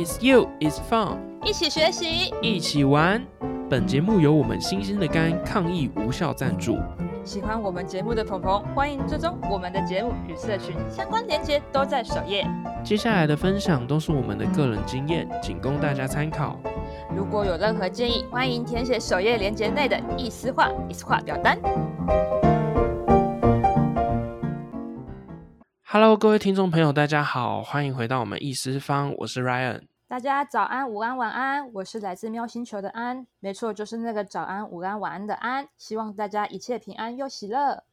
It's you, it's fun，一起学习，一起玩。本节目由我们新鲜的肝抗疫无效赞助。喜欢我们节目的朋朋，欢迎追踪我们的节目与社群相关链接都在首页。接下来的分享都是我们的个人经验，仅供大家参考。如果有任何建议，欢迎填写首页链接内的意思化、意思化表单。Hello，各位听众朋友，大家好，欢迎回到我们易思方，我是 Ryan。大家早安、午安、晚安，我是来自喵星球的安，没错，就是那个早安、午安、晚安的安。希望大家一切平安又喜乐。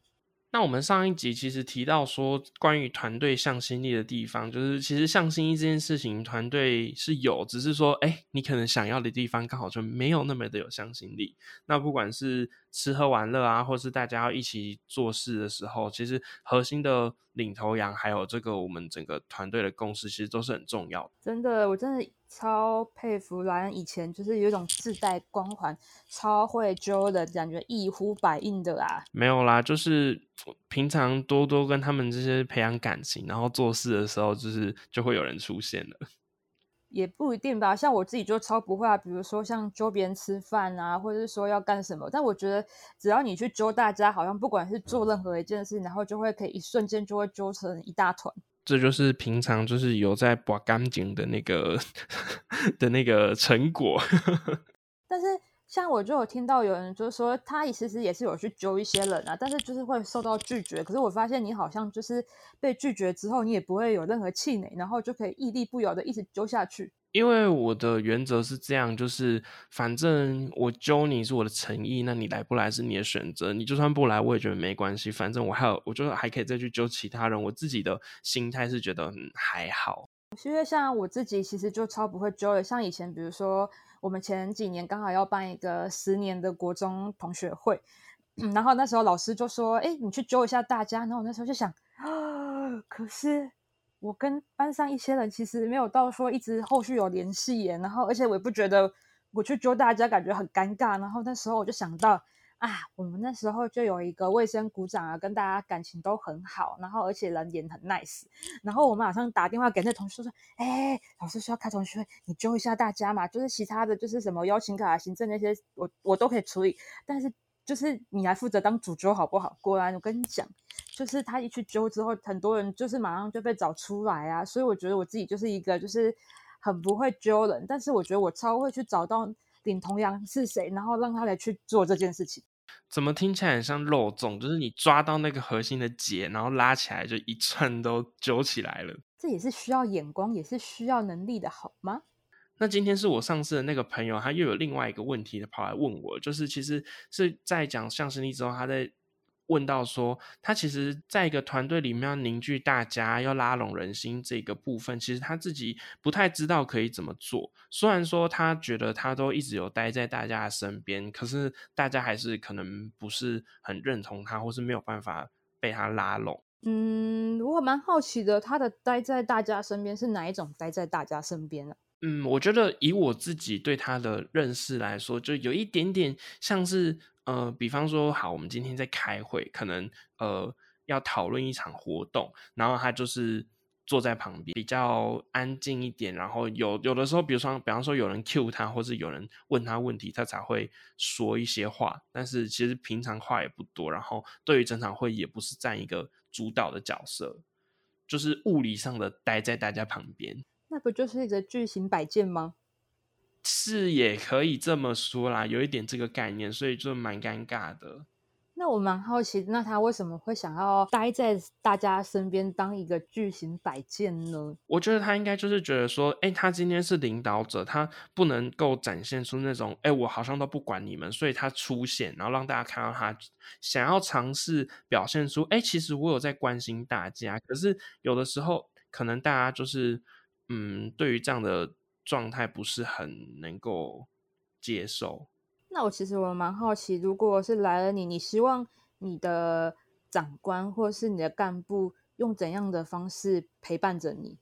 那我们上一集其实提到说，关于团队向心力的地方，就是其实向心力这件事情，团队是有，只是说，哎，你可能想要的地方刚好就没有那么的有向心力。那不管是吃喝玩乐啊，或是大家要一起做事的时候，其实核心的领头羊，还有这个我们整个团队的共识，其实都是很重要的。真的，我真的。超佩服莱恩，以前就是有一种自带光环，超会揪的感觉，一呼百应的啦。没有啦，就是平常多多跟他们这些培养感情，然后做事的时候，就是就会有人出现了。也不一定吧，像我自己就超不会啊。比如说像揪别人吃饭啊，或者是说要干什么，但我觉得只要你去揪大家，好像不管是做任何一件事，然后就会可以一瞬间就会揪成一大团。这就是平常就是有在刮干净的那个 的那个成果。但是像我就有听到有人就是说，他其实也是有去揪一些人啊，但是就是会受到拒绝。可是我发现你好像就是被拒绝之后，你也不会有任何气馁，然后就可以屹立不摇的一直揪下去。因为我的原则是这样，就是反正我揪你是我的诚意，那你来不来是你的选择。你就算不来，我也觉得没关系。反正我还有，我就还可以再去揪其他人。我自己的心态是觉得嗯还好。因为像我自己其实就超不会揪的，像以前比如说我们前几年刚好要办一个十年的国中同学会，然后那时候老师就说：“哎，你去揪一下大家。”然后我那时候就想啊，可是。我跟班上一些人其实没有到说一直后续有联系耶，然后而且我也不觉得我去揪大家感觉很尴尬，然后那时候我就想到啊，我们那时候就有一个卫生股长啊，跟大家感情都很好，然后而且人也很 nice，然后我马上打电话给那同事说，哎，老师需要开同学会，你揪一下大家嘛，就是其他的就是什么邀请卡、行政那些，我我都可以处理，但是。就是你来负责当主角好不好？果然我跟你讲，就是他一去揪之后，很多人就是马上就被找出来啊。所以我觉得我自己就是一个就是很不会揪人，但是我觉得我超会去找到领头羊是谁，然后让他来去做这件事情。怎么听起来很像肉粽？就是你抓到那个核心的结，然后拉起来就一串都揪起来了。这也是需要眼光，也是需要能力的，好吗？那今天是我上次的那个朋友，他又有另外一个问题跑来问我，就是其实是在讲相声力之后，他在问到说，他其实在一个团队里面要凝聚大家，要拉拢人心这个部分，其实他自己不太知道可以怎么做。虽然说他觉得他都一直有待在大家的身边，可是大家还是可能不是很认同他，或是没有办法被他拉拢。嗯，我蛮好奇的，他的待在大家身边是哪一种待在大家身边呢？嗯，我觉得以我自己对他的认识来说，就有一点点像是，呃，比方说，好，我们今天在开会，可能呃要讨论一场活动，然后他就是坐在旁边，比较安静一点，然后有有的时候，比如说，比方说有人 Q 他，或是有人问他问题，他才会说一些话，但是其实平常话也不多，然后对于整场会也不是占一个主导的角色，就是物理上的待在大家旁边。那不就是一个巨型摆件吗？是，也可以这么说啦，有一点这个概念，所以就蛮尴尬的。那我蛮好奇，那他为什么会想要待在大家身边当一个巨型摆件呢？我觉得他应该就是觉得说，哎，他今天是领导者，他不能够展现出那种，哎，我好像都不管你们，所以他出现，然后让大家看到他想要尝试表现出，哎，其实我有在关心大家。可是有的时候，可能大家就是。嗯，对于这样的状态不是很能够接受。那我其实我蛮好奇，如果是来了你，你希望你的长官或是你的干部用怎样的方式陪伴着你？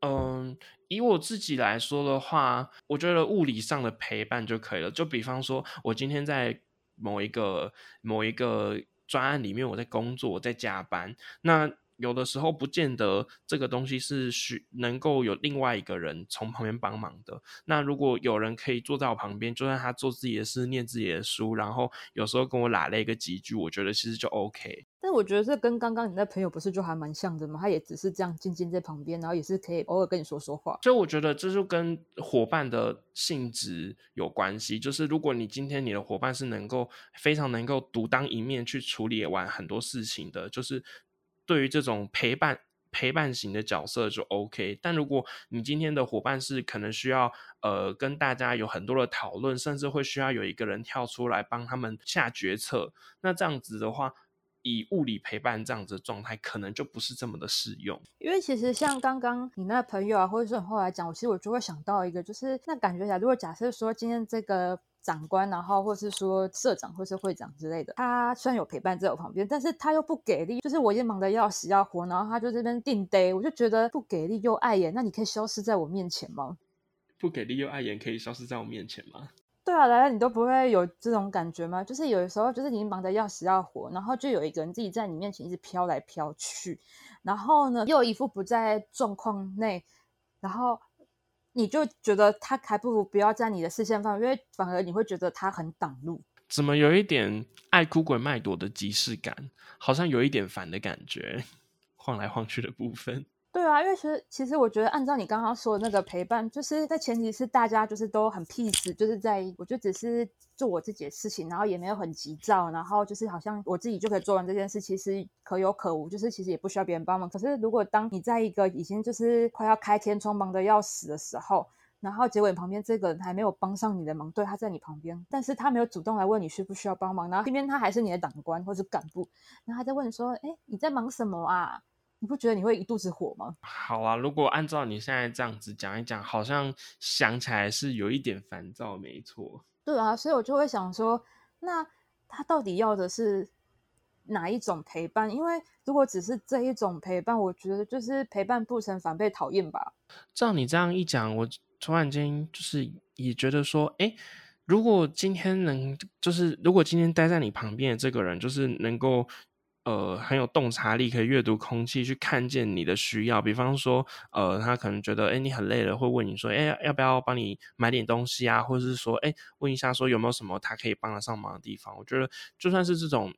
嗯，以我自己来说的话，我觉得物理上的陪伴就可以了。就比方说，我今天在某一个某一个专案里面，我在工作，我在加班，那。有的时候不见得这个东西是需能够有另外一个人从旁边帮忙的。那如果有人可以坐在我旁边，就算他做自己的事、念自己的书，然后有时候跟我拉了一个几句，我觉得其实就 OK。但我觉得这跟刚刚你那朋友不是就还蛮像的吗？他也只是这样静静在旁边，然后也是可以偶尔跟你说说话。所以我觉得这就跟伙伴的性质有关系。就是如果你今天你的伙伴是能够非常能够独当一面去处理完很多事情的，就是对于这种陪伴陪伴型的角色就 OK。但如果你今天的伙伴是可能需要呃跟大家有很多的讨论，甚至会需要有一个人跳出来帮他们下决策，那这样子的话。以物理陪伴这样子的状态，可能就不是这么的适用。因为其实像刚刚你那朋友啊，或者是后来讲，我其实我就会想到一个，就是那感觉起来，如果假设说今天这个长官，然后或是说社长或是会长之类的，他虽然有陪伴在我旁边，但是他又不给力，就是我已经忙得要死要活，然后他就这边定 day，我就觉得不给力又碍眼，那你可以消失在我面前吗？不给力又碍眼，可以消失在我面前吗？对啊，来了你都不会有这种感觉吗？就是有的时候，就是你忙得要死要活，然后就有一个人自己在你面前一直飘来飘去，然后呢又一副不在状况内，然后你就觉得他还不如不要在你的视线范围，因为反而你会觉得他很挡路。怎么有一点爱哭鬼麦朵的即视感？好像有一点烦的感觉，晃来晃去的部分。对啊，因为其实其实我觉得，按照你刚刚说的那个陪伴，就是在前提是大家就是都很 peace，就是在我就只是做我自己的事情，然后也没有很急躁，然后就是好像我自己就可以做完这件事，其实可有可无，就是其实也不需要别人帮忙。可是如果当你在一个已经就是快要开天窗忙的要死的时候，然后结果旁边这个人还没有帮上你的忙，对，他在你旁边，但是他没有主动来问你需不需要帮忙，然后偏偏他还是你的长官或是干部，然后他在问说，哎，你在忙什么啊？你不觉得你会一肚子火吗？好啊，如果按照你现在这样子讲一讲，好像想起来是有一点烦躁，没错。对啊，所以我就会想说，那他到底要的是哪一种陪伴？因为如果只是这一种陪伴，我觉得就是陪伴不成，反被讨厌吧。照你这样一讲，我突然间就是也觉得说，哎，如果今天能，就是如果今天待在你旁边的这个人，就是能够。呃，很有洞察力，可以阅读空气，去看见你的需要。比方说，呃，他可能觉得，哎，你很累了，会问你说，哎，要不要帮你买点东西啊？或者是说，哎，问一下说有没有什么他可以帮得上忙的地方？我觉得，就算是这种。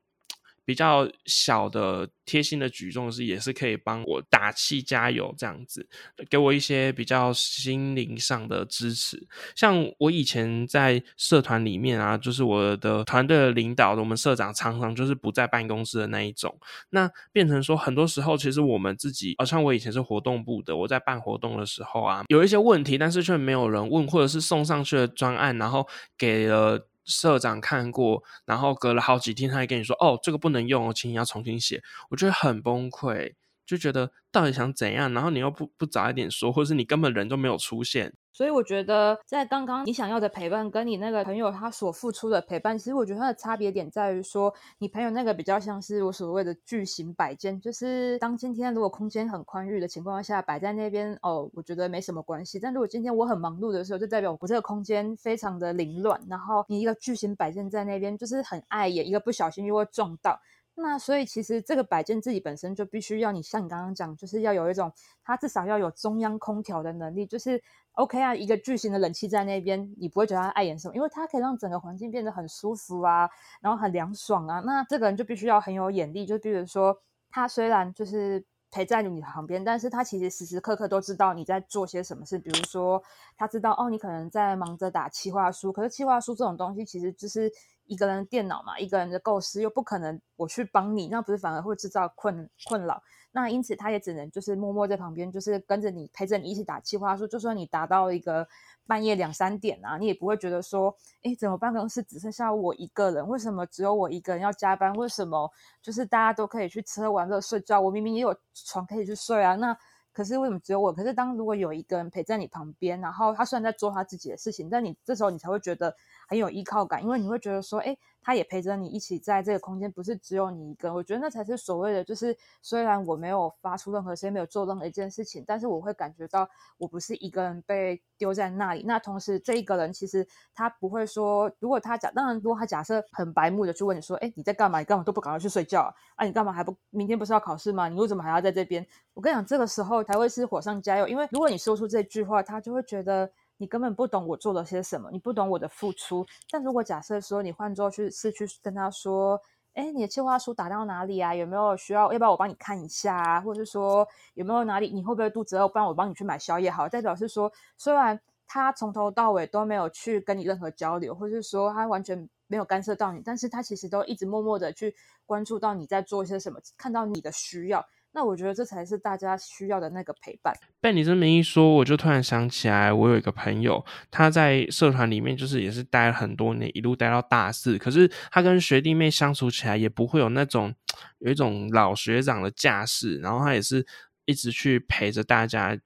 比较小的贴心的举动是，也是可以帮我打气加油这样子，给我一些比较心灵上的支持。像我以前在社团里面啊，就是我的团队的领导，我们社长常常就是不在办公室的那一种。那变成说，很多时候其实我们自己，好像我以前是活动部的，我在办活动的时候啊，有一些问题，但是却没有人问，或者是送上去的专案，然后给了。社长看过，然后隔了好几天，他还跟你说：“哦，这个不能用哦，请你要重新写。”我觉得很崩溃，就觉得到底想怎样？然后你又不不早一点说，或者是你根本人都没有出现。所以我觉得，在刚刚你想要的陪伴，跟你那个朋友他所付出的陪伴，其实我觉得它的差别点在于说，你朋友那个比较像是我所谓的巨型摆件，就是当今天如果空间很宽裕的情况下摆在那边，哦，我觉得没什么关系。但如果今天我很忙碌的时候，就代表我这个空间非常的凌乱，然后你一个巨型摆件在那边，就是很碍眼，一个不小心就会撞到。那所以其实这个摆件自己本身就必须要你像你刚刚讲，就是要有一种它至少要有中央空调的能力，就是 OK 啊，一个巨型的冷气在那边，你不会觉得它碍眼什么，因为它可以让整个环境变得很舒服啊，然后很凉爽啊。那这个人就必须要很有眼力，就比如说他虽然就是陪在你旁边，但是他其实时时刻刻都知道你在做些什么事，比如说他知道哦，你可能在忙着打企划书，可是企划书这种东西其实就是。一个人的电脑嘛，一个人的构思又不可能我去帮你，那不是反而会制造困困扰？那因此他也只能就是默默在旁边，就是跟着你陪着你一起打气话。说就算你达到一个半夜两三点啊，你也不会觉得说，哎，怎么办公室只剩下我一个人？为什么只有我一个人要加班？为什么就是大家都可以去吃喝玩乐睡觉，我明明也有床可以去睡啊？那可是为什么只有我？可是当如果有一个人陪在你旁边，然后他虽然在做他自己的事情，但你这时候你才会觉得。很有依靠感，因为你会觉得说，哎，他也陪着你一起在这个空间，不是只有你一个。我觉得那才是所谓的，就是虽然我没有发出任何声音，没有做任何一件事情，但是我会感觉到我不是一个人被丢在那里。那同时，这一个人其实他不会说，如果他假，当然如果他假设很白目的去问你说，哎，你在干嘛？你干嘛都不赶快去睡觉啊？你干嘛还不明天不是要考试吗？你为什么还要在这边？我跟你讲，这个时候才会是火上加油，因为如果你说出这句话，他就会觉得。你根本不懂我做了些什么，你不懂我的付出。但如果假设说你换做去是去跟他说，哎，你的计划书打到哪里啊？有没有需要？要不要我帮你看一下啊？或者是说有没有哪里你会不会肚子饿？不然我帮你去买宵夜好。代表是说，虽然他从头到尾都没有去跟你任何交流，或者是说他完全没有干涉到你，但是他其实都一直默默的去关注到你在做一些什么，看到你的需要。那我觉得这才是大家需要的那个陪伴。被你这么一说，我就突然想起来，我有一个朋友，他在社团里面就是也是待了很多年，一路待到大四。可是他跟学弟妹相处起来，也不会有那种有一种老学长的架势，然后他也是一直去陪着大家。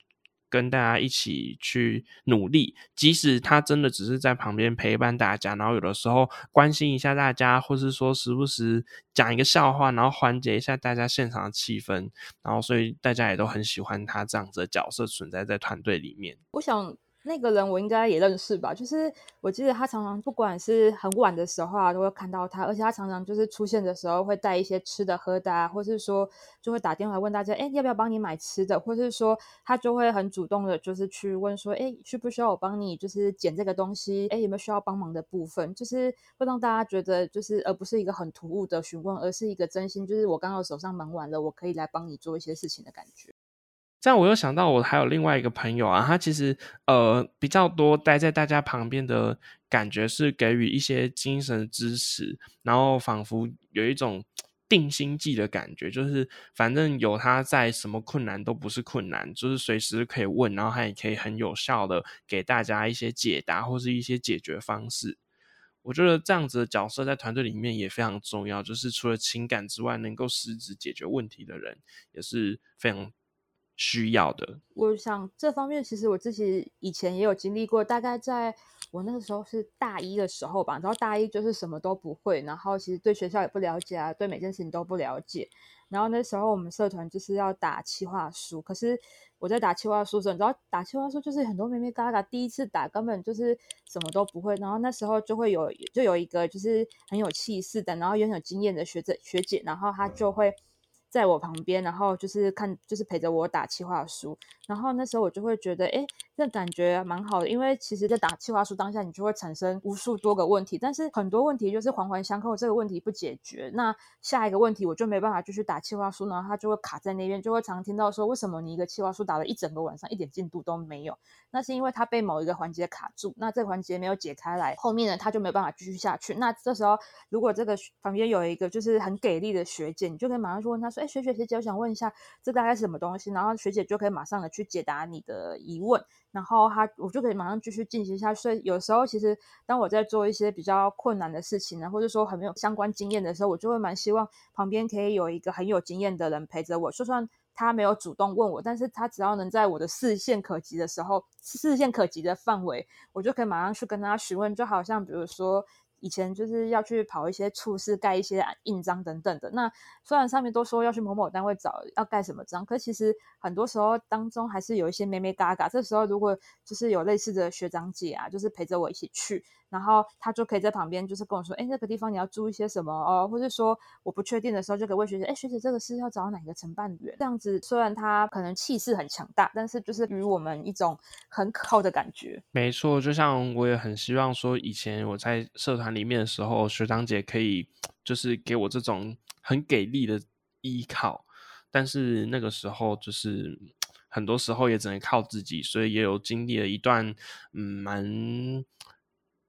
跟大家一起去努力，即使他真的只是在旁边陪伴大家，然后有的时候关心一下大家，或是说时不时讲一个笑话，然后缓解一下大家现场的气氛，然后所以大家也都很喜欢他这样子的角色存在在团队里面。我想。那个人我应该也认识吧？就是我记得他常常不管是很晚的时候啊，都会看到他，而且他常常就是出现的时候会带一些吃的喝的啊，或是说就会打电话问大家，哎，要不要帮你买吃的？或是说他就会很主动的，就是去问说，哎，需不需要我帮你就是捡这个东西？哎，有没有需要帮忙的部分？就是会让大家觉得就是而不是一个很突兀的询问，而是一个真心，就是我刚好手上忙完了，我可以来帮你做一些事情的感觉。这样我又想到，我还有另外一个朋友啊，他其实呃比较多待在大家旁边的感觉是给予一些精神支持，然后仿佛有一种定心剂的感觉，就是反正有他在，什么困难都不是困难，就是随时可以问，然后他也可以很有效的给大家一些解答或是一些解决方式。我觉得这样子的角色在团队里面也非常重要，就是除了情感之外，能够实质解决问题的人也是非常。需要的，我想这方面其实我自己以前也有经历过。大概在我那个时候是大一的时候吧，然后大一就是什么都不会，然后其实对学校也不了解啊，对每件事情都不了解。然后那时候我们社团就是要打企划书，可是我在打企划书的时候，你知道打企划书就是很多妹妹嘎嘎第一次打，根本就是什么都不会。然后那时候就会有就有一个就是很有气势的，然后也很有经验的学者学姐，然后她就会。在我旁边，然后就是看，就是陪着我打气划书。然后那时候我就会觉得，哎，这感觉蛮好的。因为其实，在打气划书当下，你就会产生无数多个问题，但是很多问题就是环环相扣。这个问题不解决，那下一个问题我就没办法继续打气划书，然后它就会卡在那边，就会常听到说，为什么你一个气划书打了一整个晚上，一点进度都没有？那是因为它被某一个环节卡住，那这个环节没有解开来，后面呢，它就没有办法继续下去。那这时候，如果这个旁边有一个就是很给力的学姐，你就可以马上去问他说，哎，学学学姐，我想问一下，这大概是什么东西？然后学姐就可以马上的去解答你的疑问，然后他我就可以马上继续进行下去。所以有时候其实当我在做一些比较困难的事情呢，或者说很没有相关经验的时候，我就会蛮希望旁边可以有一个很有经验的人陪着我，就算。他没有主动问我，但是他只要能在我的视线可及的时候，视线可及的范围，我就可以马上去跟他询问。就好像比如说。以前就是要去跑一些处室、盖一些印章等等的。那虽然上面都说要去某某单位找要盖什么章，可其实很多时候当中还是有一些咩咩嘎嘎。这时候如果就是有类似的学长姐啊，就是陪着我一起去，然后他就可以在旁边就是跟我说：“哎，那个地方你要注意些什么哦？”或者说我不确定的时候，就可以问学姐：“哎，学姐，这个是要找哪个承办员？”这样子虽然他可能气势很强大，但是就是与我们一种很可靠的感觉。没错，就像我也很希望说，以前我在社团。里面的时候，学长姐可以就是给我这种很给力的依靠，但是那个时候就是很多时候也只能靠自己，所以也有经历了一段嗯蛮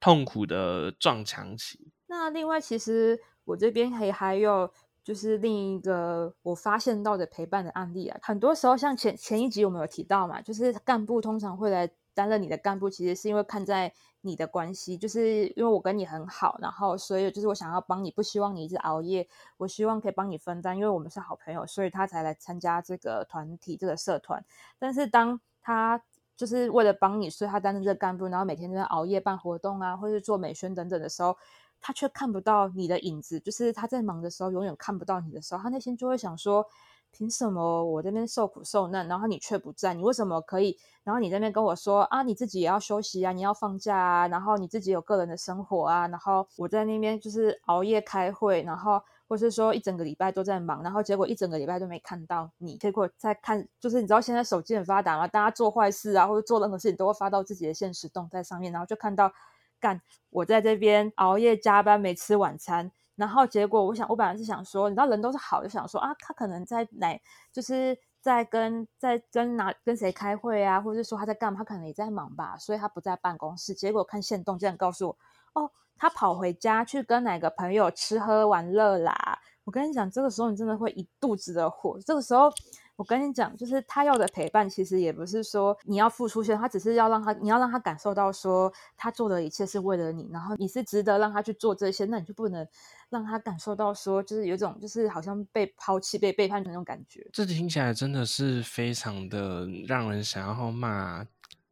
痛苦的撞墙期。那另外，其实我这边还还有就是另一个我发现到的陪伴的案例啊，很多时候像前前一集我们有提到嘛，就是干部通常会来。担任你的干部，其实是因为看在你的关系，就是因为我跟你很好，然后所以就是我想要帮你，不希望你一直熬夜，我希望可以帮你分担，因为我们是好朋友，所以他才来参加这个团体、这个社团。但是当他就是为了帮你，所以他担任这个干部，然后每天在熬夜办活动啊，或是做美宣等等的时候，他却看不到你的影子。就是他在忙的时候，永远看不到你的时候，他内心就会想说：凭什么我这边受苦受难，然后你却不在？你为什么可以？然后你这边跟我说啊，你自己也要休息啊，你要放假啊，然后你自己有个人的生活啊，然后我在那边就是熬夜开会，然后。或是说一整个礼拜都在忙，然后结果一整个礼拜都没看到你，结果在看，就是你知道现在手机很发达嘛，大家做坏事啊或者做任何事情都会发到自己的现实动态上面，然后就看到干我在这边熬夜加班没吃晚餐，然后结果我想我本来是想说，你知道人都是好，就想说啊他可能在哪，就是在跟在跟哪跟谁开会啊，或者是说他在干嘛，他可能也在忙吧，所以他不在办公室，结果看线动竟然告诉我哦。他跑回家去跟哪个朋友吃喝玩乐啦？我跟你讲，这个时候你真的会一肚子的火。这个时候，我跟你讲，就是他要的陪伴，其实也不是说你要付出些，他只是要让他，你要让他感受到说他做的一切是为了你，然后你是值得让他去做这些，那你就不能让他感受到说，就是有种就是好像被抛弃、被背叛的那种感觉。这听起来真的是非常的让人想要骂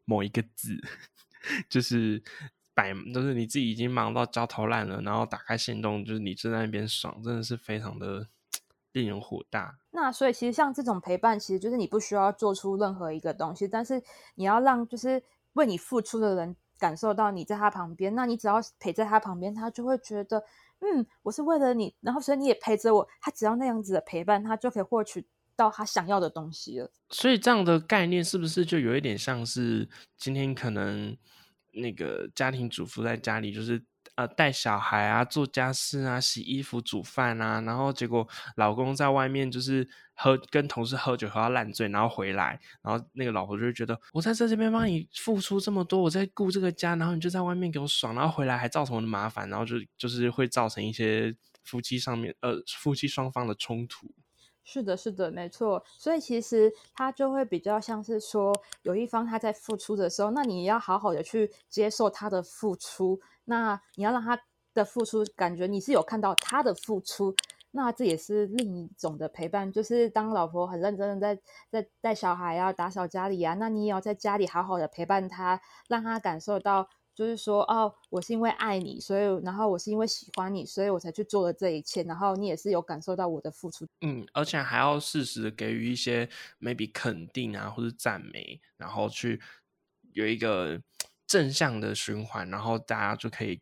某一个字，就是。百就是你自己已经忙到焦头烂额，然后打开行动，就是你正在那边爽，真的是非常的 令人火大。那所以其实像这种陪伴，其实就是你不需要做出任何一个东西，但是你要让就是为你付出的人感受到你在他旁边。那你只要陪在他旁边，他就会觉得，嗯，我是为了你，然后所以你也陪着我。他只要那样子的陪伴，他就可以获取到他想要的东西了。所以这样的概念是不是就有一点像是今天可能？那个家庭主妇在家里就是呃带小孩啊、做家事啊、洗衣服、煮饭啊，然后结果老公在外面就是喝跟同事喝酒喝到烂醉，然后回来，然后那个老婆就觉得我在这这边帮你付出这么多，我在顾这个家，然后你就在外面给我爽，然后回来还造成我的麻烦，然后就就是会造成一些夫妻上面呃夫妻双方的冲突。是的，是的，没错。所以其实他就会比较像是说，有一方他在付出的时候，那你要好好的去接受他的付出，那你要让他的付出感觉你是有看到他的付出，那这也是另一种的陪伴。就是当老婆很认真的在在带小孩啊、打扫家里啊，那你也要在家里好好的陪伴他，让他感受到。就是说，哦，我是因为爱你，所以，然后我是因为喜欢你，所以我才去做了这一切。然后你也是有感受到我的付出，嗯，而且还要适时的给予一些 maybe 肯定啊，或者赞美，然后去有一个正向的循环，然后大家就可以。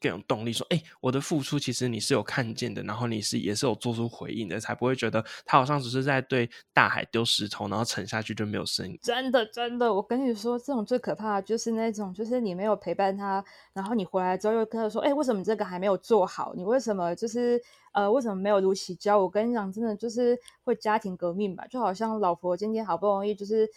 更有动力说：“哎，我的付出其实你是有看见的，然后你是也是有做出回应的，才不会觉得他好像只是在对大海丢石头，然后沉下去就没有声音。”真的，真的，我跟你说，这种最可怕的就是那种，就是你没有陪伴他，然后你回来之后又跟他说：“哎，为什么这个还没有做好？你为什么就是呃，为什么没有如期交？”我跟你讲，真的就是会家庭革命吧，就好像老婆今天好不容易就是。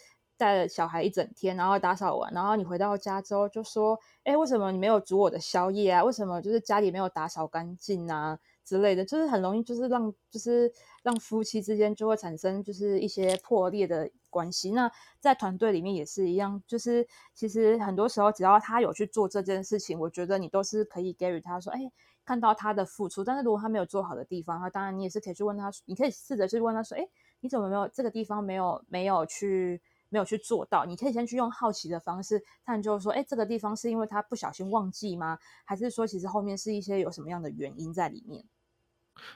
带了小孩一整天，然后打扫完，然后你回到家之后就说：“哎，为什么你没有煮我的宵夜啊？为什么就是家里没有打扫干净啊之类的？就是很容易就是让就是让夫妻之间就会产生就是一些破裂的关系。那在团队里面也是一样，就是其实很多时候只要他有去做这件事情，我觉得你都是可以给予他说：哎，看到他的付出。但是如果他没有做好的地方，那当然你也是可以去问他，你可以试着去问他说：哎，你怎么没有这个地方没有没有去？”没有去做到，你可以先去用好奇的方式探究，说，哎，这个地方是因为他不小心忘记吗？还是说，其实后面是一些有什么样的原因在里面？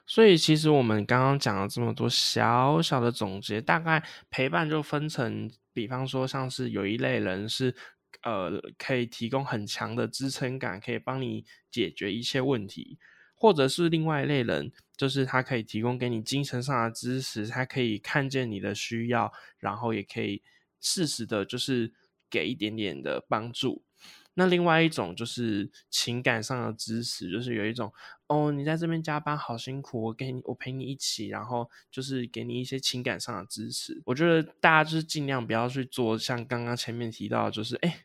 所以，其实我们刚刚讲了这么多小小的总结，大概陪伴就分成，比方说，像是有一类人是，呃，可以提供很强的支撑感，可以帮你解决一切问题。或者是另外一类人，就是他可以提供给你精神上的支持，他可以看见你的需要，然后也可以。适时的，就是给一点点的帮助。那另外一种就是情感上的支持，就是有一种哦，你在这边加班好辛苦，我给你，我陪你一起，然后就是给你一些情感上的支持。我觉得大家就是尽量不要去做像刚刚前面提到，就是哎，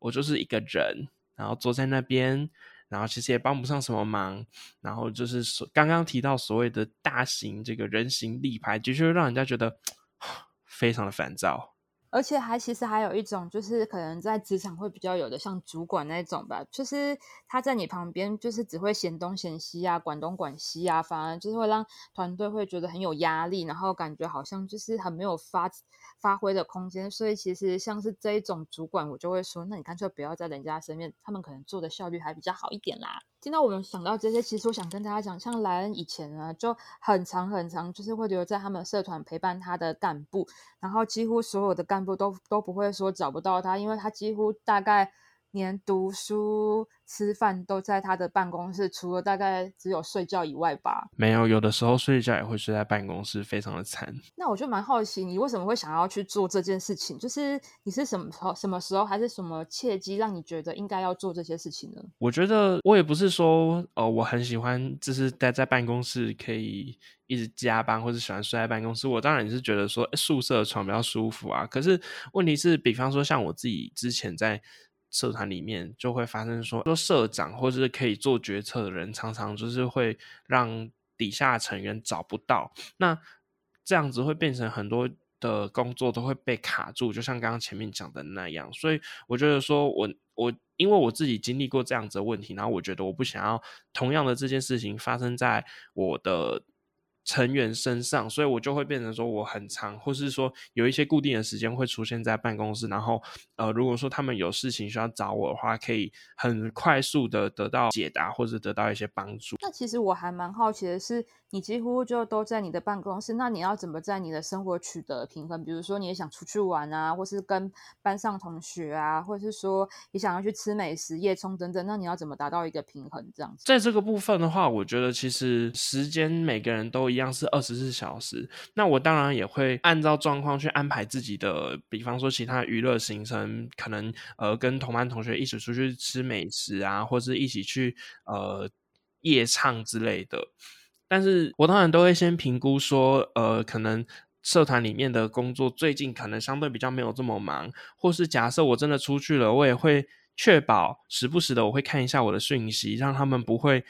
我就是一个人，然后坐在那边，然后其实也帮不上什么忙，然后就是所刚刚提到所谓的大型这个人形立牌，的确让人家觉得 非常的烦躁。而且还其实还有一种，就是可能在职场会比较有的，像主管那种吧，就是他在你旁边，就是只会嫌东嫌西啊，管东管西啊，反而就是会让团队会觉得很有压力，然后感觉好像就是很没有发发挥的空间。所以其实像是这一种主管，我就会说，那你干脆不要在人家身边，他们可能做的效率还比较好一点啦。听到我们想到这些，其实我想跟大家讲，像莱恩以前呢，就很长很长，就是会留在他们社团陪伴他的干部，然后几乎所有的干部都都不会说找不到他，因为他几乎大概。连读书、吃饭都在他的办公室，除了大概只有睡觉以外吧。没有，有的时候睡觉也会睡在办公室，非常的惨。那我就蛮好奇，你为什么会想要去做这件事情？就是你是什么时候、什么时候，还是什么契机，让你觉得应该要做这些事情呢？我觉得我也不是说，呃，我很喜欢，就是待在办公室可以一直加班，或者喜欢睡在办公室。我当然是觉得说宿舍床比较舒服啊。可是问题是，比方说像我自己之前在。社团里面就会发生说，说社长或者是可以做决策的人，常常就是会让底下成员找不到，那这样子会变成很多的工作都会被卡住，就像刚刚前面讲的那样。所以我觉得说，我我因为我自己经历过这样子的问题，然后我觉得我不想要同样的这件事情发生在我的。成员身上，所以我就会变成说我很长，或是说有一些固定的时间会出现在办公室，然后呃，如果说他们有事情需要找我的话，可以很快速的得到解答或者得到一些帮助。那其实我还蛮好奇的是。你几乎就都在你的办公室，那你要怎么在你的生活取得平衡？比如说，你也想出去玩啊，或是跟班上同学啊，或者是说你想要去吃美食、夜冲等等，那你要怎么达到一个平衡？这样子，在这个部分的话，我觉得其实时间每个人都一一样是二十四小时。那我当然也会按照状况去安排自己的，比方说其他娱乐行程，可能呃跟同班同学一起出去吃美食啊，或者一起去呃夜唱之类的。但是我当然都会先评估说，呃，可能社团里面的工作最近可能相对比较没有这么忙，或是假设我真的出去了，我也会确保时不时的我会看一下我的讯息，让他们不会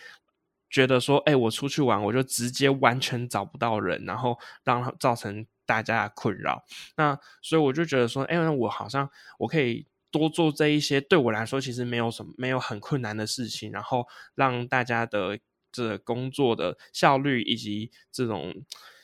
觉得说，哎，我出去玩我就直接完全找不到人，然后让造成大家的困扰。那所以我就觉得说，哎，我好像我可以多做这一些对我来说其实没有什么没有很困难的事情，然后让大家的。这工作的效率以及这种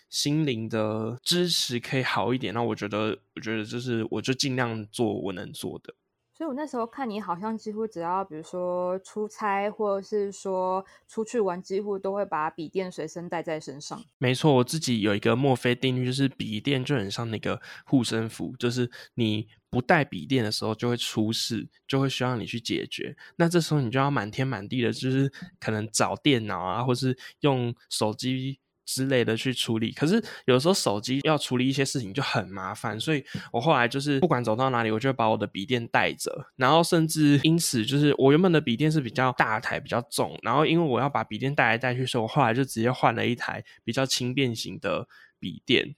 心灵的支持可以好一点，那我觉得，我觉得就是我就尽量做我能做的。所以我那时候看你好像几乎只要比如说出差或者是说出去玩，几乎都会把笔电随身带在身上。没错，我自己有一个墨菲定律，就是笔电就很像那个护身符，就是你不带笔电的时候就会出事，就会需要你去解决。那这时候你就要满天满地的，就是可能找电脑啊，或是用手机。之类的去处理，可是有时候手机要处理一些事情就很麻烦，所以我后来就是不管走到哪里，我就会把我的笔电带着，然后甚至因此就是我原本的笔电是比较大台、比较重，然后因为我要把笔电带来带去，所以我后来就直接换了一台比较轻便型的笔电。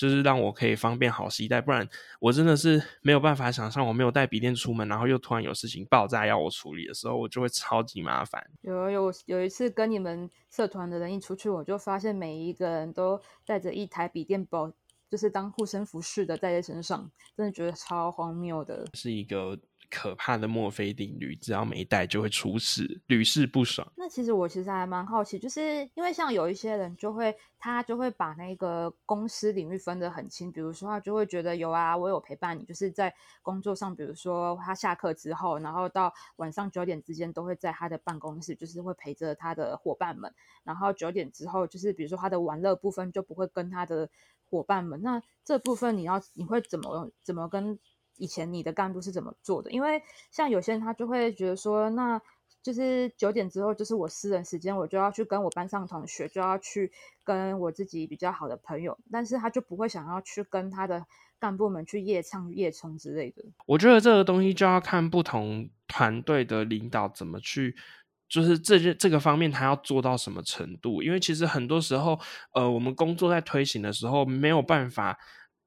就是让我可以方便好携带，不然我真的是没有办法想象，我没有带笔电出门，然后又突然有事情爆炸要我处理的时候，我就会超级麻烦。有有有一次跟你们社团的人一出去，我就发现每一个人都带着一台笔电包，就是当护身符似的带在身上，真的觉得超荒谬的。是一个。可怕的墨菲定律，只要没带就会出事，屡试不爽。那其实我其实还蛮好奇，就是因为像有一些人就会，他就会把那个公司领域分得很清，比如说他就会觉得有啊，我有陪伴你，就是在工作上，比如说他下课之后，然后到晚上九点之间都会在他的办公室，就是会陪着他的伙伴们，然后九点之后，就是比如说他的玩乐部分就不会跟他的伙伴们。那这部分你要你会怎么怎么跟？以前你的干部是怎么做的？因为像有些人他就会觉得说，那就是九点之后就是我私人时间，我就要去跟我班上同学，就要去跟我自己比较好的朋友，但是他就不会想要去跟他的干部们去夜唱夜冲之类的。我觉得这个东西就要看不同团队的领导怎么去，就是这些这个方面他要做到什么程度。因为其实很多时候，呃，我们工作在推行的时候没有办法。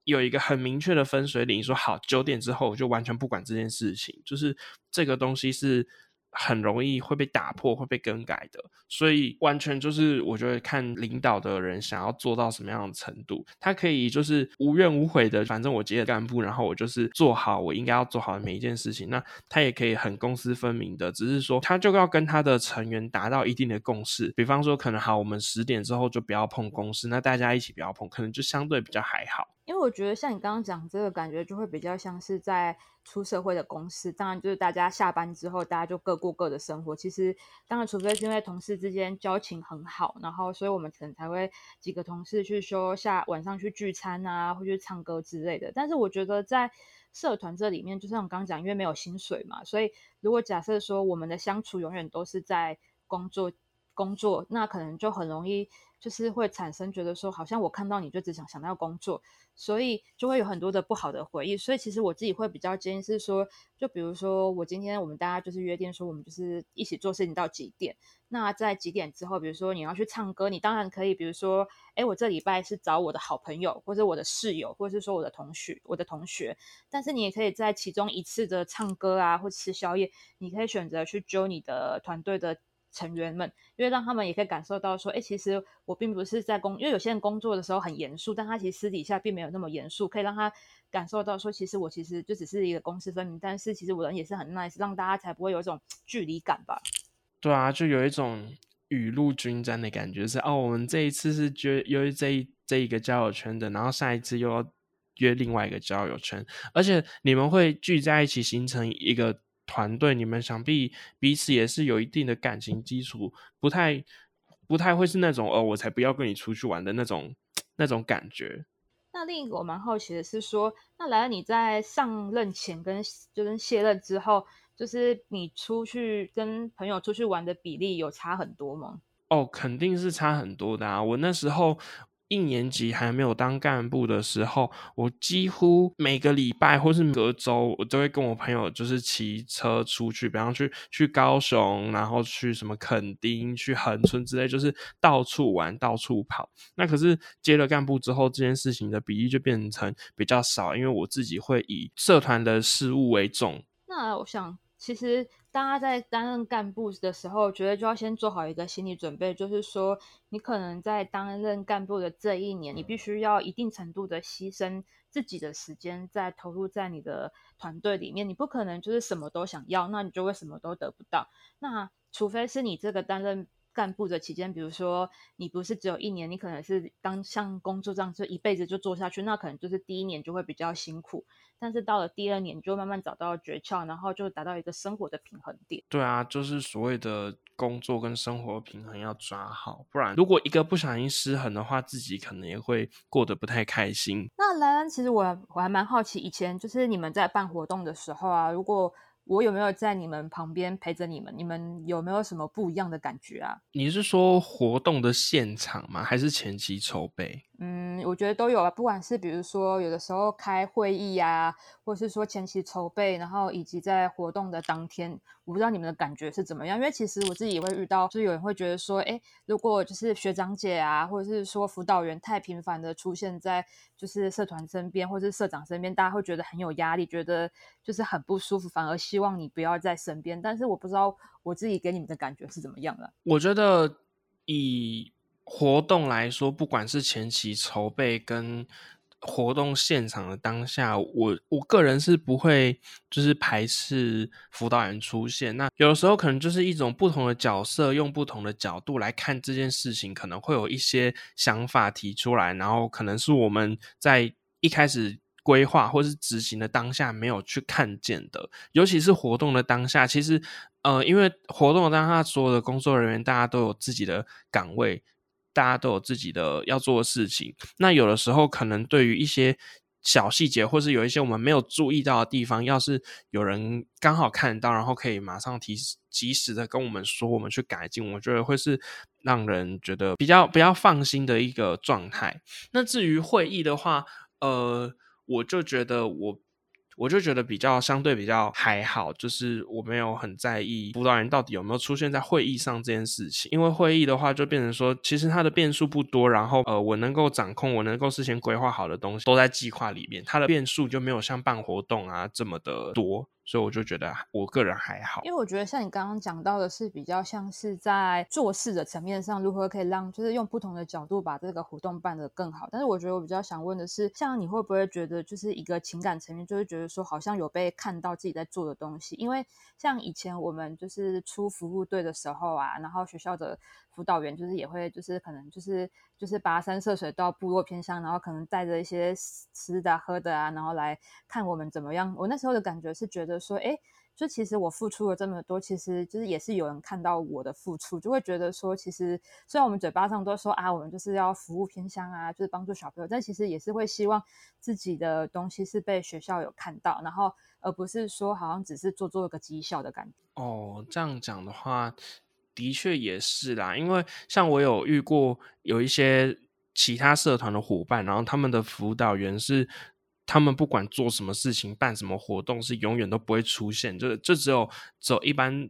有一个很明确的分水岭，说好九点之后我就完全不管这件事情，就是这个东西是很容易会被打破、会被更改的。所以完全就是我觉得看领导的人想要做到什么样的程度，他可以就是无怨无悔的，反正我接了干部，然后我就是做好我应该要做好的每一件事情。那他也可以很公私分明的，只是说他就要跟他的成员达到一定的共识。比方说，可能好，我们十点之后就不要碰公司，那大家一起不要碰，可能就相对比较还好。因为我觉得像你刚刚讲这个感觉，就会比较像是在出社会的公司。当然，就是大家下班之后，大家就各过各的生活。其实，当然，除非是因为同事之间交情很好，然后所以我们可能才会几个同事去说下晚上去聚餐啊，或去唱歌之类的。但是，我觉得在社团这里面，就像我刚刚讲，因为没有薪水嘛，所以如果假设说我们的相处永远都是在工作工作，那可能就很容易。就是会产生觉得说，好像我看到你就只想想到工作，所以就会有很多的不好的回忆。所以其实我自己会比较建议是说，就比如说我今天我们大家就是约定说，我们就是一起做事情到几点。那在几点之后，比如说你要去唱歌，你当然可以，比如说，哎，我这礼拜是找我的好朋友，或者我的室友，或者是说我的同学，我的同学。但是你也可以在其中一次的唱歌啊，或吃宵夜，你可以选择去揪你的团队的。成员们，因为让他们也可以感受到说，哎，其实我并不是在工，因为有些人工作的时候很严肃，但他其实私底下并没有那么严肃，可以让他感受到说，其实我其实就只是一个公私分明，但是其实我人也是很 nice，让大家才不会有一种 距离感吧。对啊，就有一种雨露均沾的感觉，是哦，我们这一次是约约这一这一个交友圈的，然后下一次又要约另外一个交友圈，而且你们会聚在一起形成一个。团队，你们想必彼此也是有一定的感情基础，不太不太会是那种哦，我才不要跟你出去玩的那种那种感觉。那另一个我蛮好奇的是说，那来了你在上任前跟就跟卸任之后，就是你出去跟朋友出去玩的比例有差很多吗？哦，肯定是差很多的啊！我那时候。一年级还没有当干部的时候，我几乎每个礼拜或是隔周，我都会跟我朋友就是骑车出去，比方去去高雄，然后去什么垦丁、去恒春之类，就是到处玩、到处跑。那可是接了干部之后，这件事情的比例就变成比较少，因为我自己会以社团的事务为重。那我想。其实，大家在担任干部的时候，觉得就要先做好一个心理准备，就是说，你可能在担任干部的这一年，你必须要一定程度的牺牲自己的时间，在投入在你的团队里面。你不可能就是什么都想要，那你就会什么都得不到。那除非是你这个担任。干部的期间，比如说你不是只有一年，你可能是当像工作这样，就一辈子就做下去，那可能就是第一年就会比较辛苦，但是到了第二年就慢慢找到诀窍，然后就达到一个生活的平衡点。对啊，就是所谓的工作跟生活平衡要抓好，不然如果一个不小心失衡的话，自己可能也会过得不太开心。那兰兰，其实我我还蛮好奇，以前就是你们在办活动的时候啊，如果我有没有在你们旁边陪着你们？你们有没有什么不一样的感觉啊？你是说活动的现场吗？还是前期筹备？嗯，我觉得都有啊。不管是比如说有的时候开会议啊，或是说前期筹备，然后以及在活动的当天，我不知道你们的感觉是怎么样。因为其实我自己也会遇到，就是有人会觉得说，哎，如果就是学长姐啊，或者是说辅导员太频繁的出现在就是社团身边，或是社长身边，大家会觉得很有压力，觉得就是很不舒服，反而希望你不要在身边。但是我不知道我自己给你们的感觉是怎么样的。我觉得以。活动来说，不管是前期筹备跟活动现场的当下，我我个人是不会就是排斥辅导员出现。那有的时候可能就是一种不同的角色，用不同的角度来看这件事情，可能会有一些想法提出来，然后可能是我们在一开始规划或是执行的当下没有去看见的。尤其是活动的当下，其实呃，因为活动的当下，所有的工作人员大家都有自己的岗位。大家都有自己的要做的事情，那有的时候可能对于一些小细节，或是有一些我们没有注意到的地方，要是有人刚好看到，然后可以马上提及时的跟我们说，我们去改进，我觉得会是让人觉得比较比较放心的一个状态。那至于会议的话，呃，我就觉得我。我就觉得比较相对比较还好，就是我没有很在意辅导员到底有没有出现在会议上这件事情，因为会议的话就变成说，其实它的变数不多，然后呃，我能够掌控，我能够事先规划好的东西都在计划里面，它的变数就没有像办活动啊这么的多，所以我就觉得我个人还好。因为我觉得像你刚刚讲到的是比较像是在做事的层面上，如何可以让就是用不同的角度把这个活动办得更好。但是我觉得我比较想问的是，像你会不会觉得就是一个情感层面，就是觉得说好像有被看到自己在做的东西？因为像以前我们就是出服务队的时候啊，然后学校的。辅导员就是也会就是可能就是就是跋山涉水到部落偏乡，然后可能带着一些吃的喝的啊，然后来看我们怎么样。我那时候的感觉是觉得说，哎，就其实我付出了这么多，其实就是也是有人看到我的付出，就会觉得说，其实虽然我们嘴巴上都说啊，我们就是要服务偏乡啊，就是帮助小朋友，但其实也是会希望自己的东西是被学校有看到，然后而不是说好像只是做做个绩效的感觉。哦，这样讲的话。的确也是啦，因为像我有遇过有一些其他社团的伙伴，然后他们的辅导员是，他们不管做什么事情、办什么活动，是永远都不会出现，就就只有走一般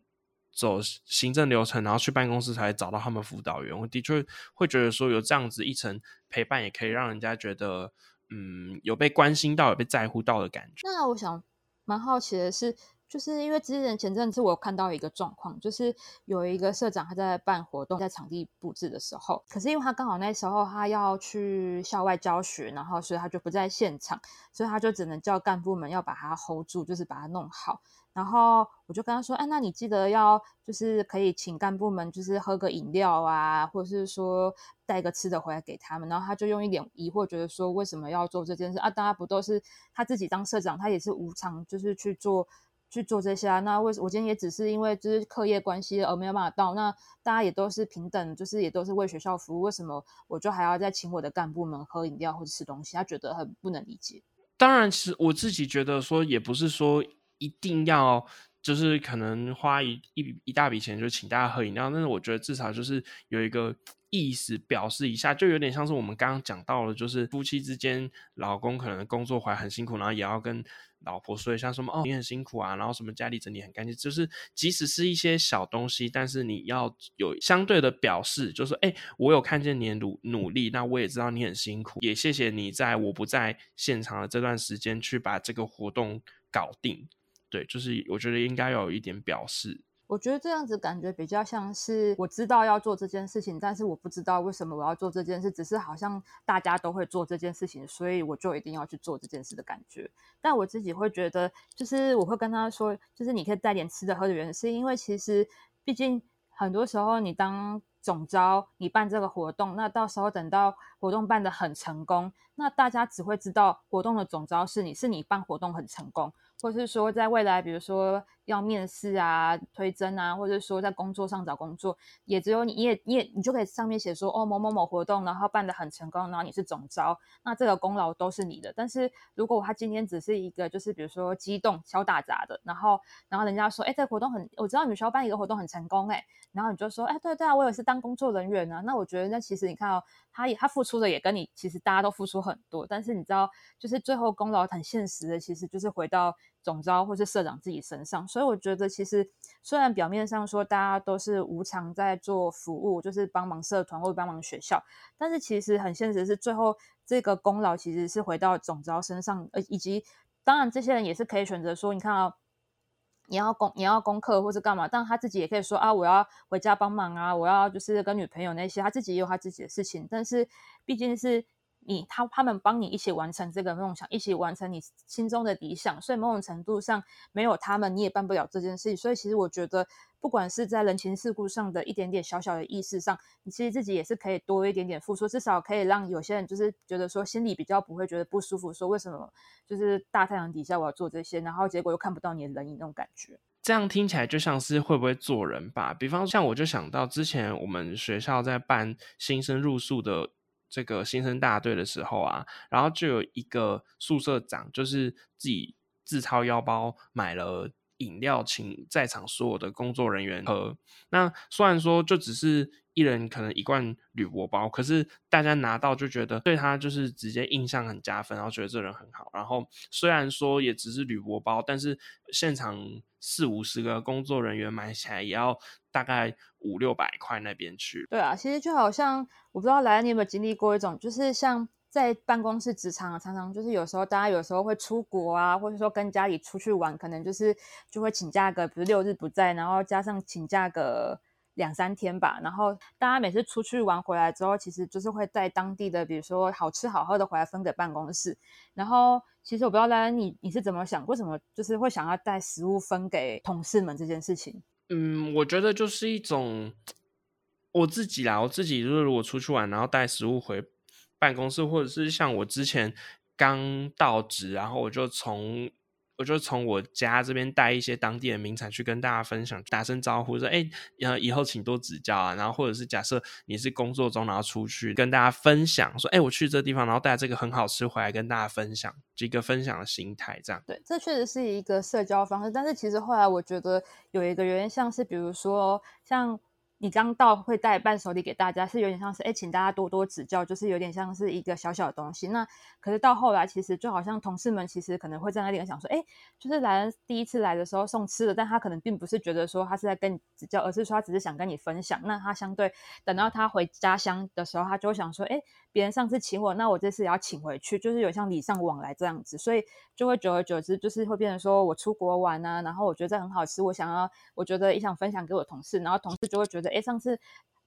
走行政流程，然后去办公室才找到他们辅导员。我的确会觉得说，有这样子一层陪伴，也可以让人家觉得，嗯，有被关心到、有被在乎到的感觉。那我想蛮好奇的是。就是因为之前前阵子我看到一个状况，就是有一个社长他在办活动，在场地布置的时候，可是因为他刚好那时候他要去校外教学，然后所以他就不在现场，所以他就只能叫干部们要把他 hold 住，就是把它弄好。然后我就跟他说：“哎，那你记得要就是可以请干部们就是喝个饮料啊，或者是说带个吃的回来给他们。”然后他就用一点疑惑，觉得说为什么要做这件事啊？大家不都是他自己当社长，他也是无偿就是去做。去做这些啊？那为什我今天也只是因为就是课业关系而没有办法到。那大家也都是平等，就是也都是为学校服务，为什么我就还要再请我的干部们喝饮料或者吃东西？他觉得很不能理解。当然，是我自己觉得说，也不是说一定要就是可能花一一笔一大笔钱就请大家喝饮料，但是我觉得至少就是有一个意思表示一下，就有点像是我们刚刚讲到了，就是夫妻之间，老公可能工作还很辛苦，然后也要跟。老婆说一下什么哦，你很辛苦啊，然后什么家里整理很干净，就是即使是一些小东西，但是你要有相对的表示，就是哎，我有看见你努努力，那我也知道你很辛苦，也谢谢你在我不在现场的这段时间去把这个活动搞定。对，就是我觉得应该有一点表示。我觉得这样子感觉比较像是我知道要做这件事情，但是我不知道为什么我要做这件事，只是好像大家都会做这件事情，所以我就一定要去做这件事的感觉。但我自己会觉得，就是我会跟他说，就是你可以带点吃的喝的原因，是因为其实毕竟很多时候你当总招，你办这个活动，那到时候等到活动办得很成功，那大家只会知道活动的总招是你，是你办活动很成功。或是说，在未来，比如说要面试啊、推甄啊，或者说在工作上找工作，也只有你，你也你也你就可以上面写说，哦，某某某活动，然后办得很成功，然后你是总招，那这个功劳都是你的。但是如果他今天只是一个，就是比如说激动、小打杂的，然后然后人家说，哎，这个活动很，我知道你们学校办一个活动很成功，哎，然后你就说，哎，对对啊，我也是当工作人员啊。那我觉得，那其实你看哦，他也他付出的也跟你，其实大家都付出很多，但是你知道，就是最后功劳很现实的，其实就是回到。总招或是社长自己身上，所以我觉得其实虽然表面上说大家都是无偿在做服务，就是帮忙社团或帮忙学校，但是其实很现实是最后这个功劳其实是回到总招身上，呃，以及当然这些人也是可以选择说，你看啊，你要功你要功课或是干嘛，但他自己也可以说啊，我要回家帮忙啊，我要就是跟女朋友那些，他自己也有他自己的事情，但是毕竟是。你他他们帮你一起完成这个梦想，一起完成你心中的理想，所以某种程度上没有他们你也办不了这件事情。所以其实我觉得，不管是在人情世故上的一点点小小的意识上，你其实自己也是可以多一点点付出，至少可以让有些人就是觉得说心里比较不会觉得不舒服，说为什么就是大太阳底下我要做这些，然后结果又看不到你的人影那种感觉。这样听起来就像是会不会做人吧？比方像我就想到之前我们学校在办新生入宿的。这个新生大队的时候啊，然后就有一个宿舍长，就是自己自掏腰包买了饮料，请在场所有的工作人员喝。那虽然说就只是一人可能一罐铝箔包，可是大家拿到就觉得对他就是直接印象很加分，然后觉得这人很好。然后虽然说也只是铝箔包，但是现场四五十个工作人员买起来也要大概五六百块那边去。对啊，其实就好像。我不知道来，你有没有经历过一种，就是像在办公室职场常常就是有时候大家有时候会出国啊，或者说跟家里出去玩，可能就是就会请假个，比如六日不在，然后加上请假个两三天吧。然后大家每次出去玩回来之后，其实就是会在当地的，比如说好吃好喝的回来分给办公室。然后其实我不知道大家你你是怎么想，为什么就是会想要带食物分给同事们这件事情？嗯，我觉得就是一种我自己啦，我自己就是如果出去玩，然后带食物回办公室，或者是像我之前刚到职，然后我就从我就从我家这边带一些当地的名产去跟大家分享，打声招呼说：“哎，呃，以后请多指教啊。”然后或者是假设你是工作中，然后出去跟大家分享说：“哎，我去这地方，然后带这个很好吃回来跟大家分享，一个分享的心态。”这样对，这确实是一个社交方式。但是其实后来我觉得有一个原因，像是比如说像。你刚到会带伴手礼给大家，是有点像是哎，请大家多多指教，就是有点像是一个小小的东西。那可是到后来，其实就好像同事们其实可能会在那里想说，哎，就是来第一次来的时候送吃的，但他可能并不是觉得说他是在跟你指教，而是说他只是想跟你分享。那他相对等到他回家乡的时候，他就会想说，哎，别人上次请我，那我这次也要请回去，就是有像礼尚往来这样子，所以就会久而久之，就是会变成说我出国玩啊，然后我觉得这很好吃，我想要，我觉得也想分享给我同事，然后同事就会觉得。哎，上次